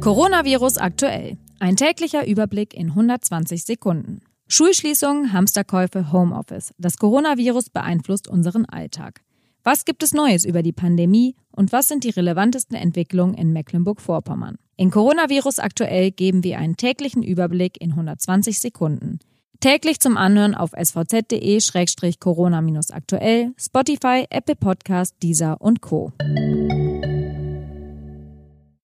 Coronavirus aktuell. Ein täglicher Überblick in 120 Sekunden. Schulschließungen, Hamsterkäufe, Homeoffice. Das Coronavirus beeinflusst unseren Alltag. Was gibt es Neues über die Pandemie und was sind die relevantesten Entwicklungen in Mecklenburg-Vorpommern? In Coronavirus aktuell geben wir einen täglichen Überblick in 120 Sekunden. Täglich zum Anhören auf svz.de-corona-aktuell, Spotify, Apple Podcast, Deezer und Co.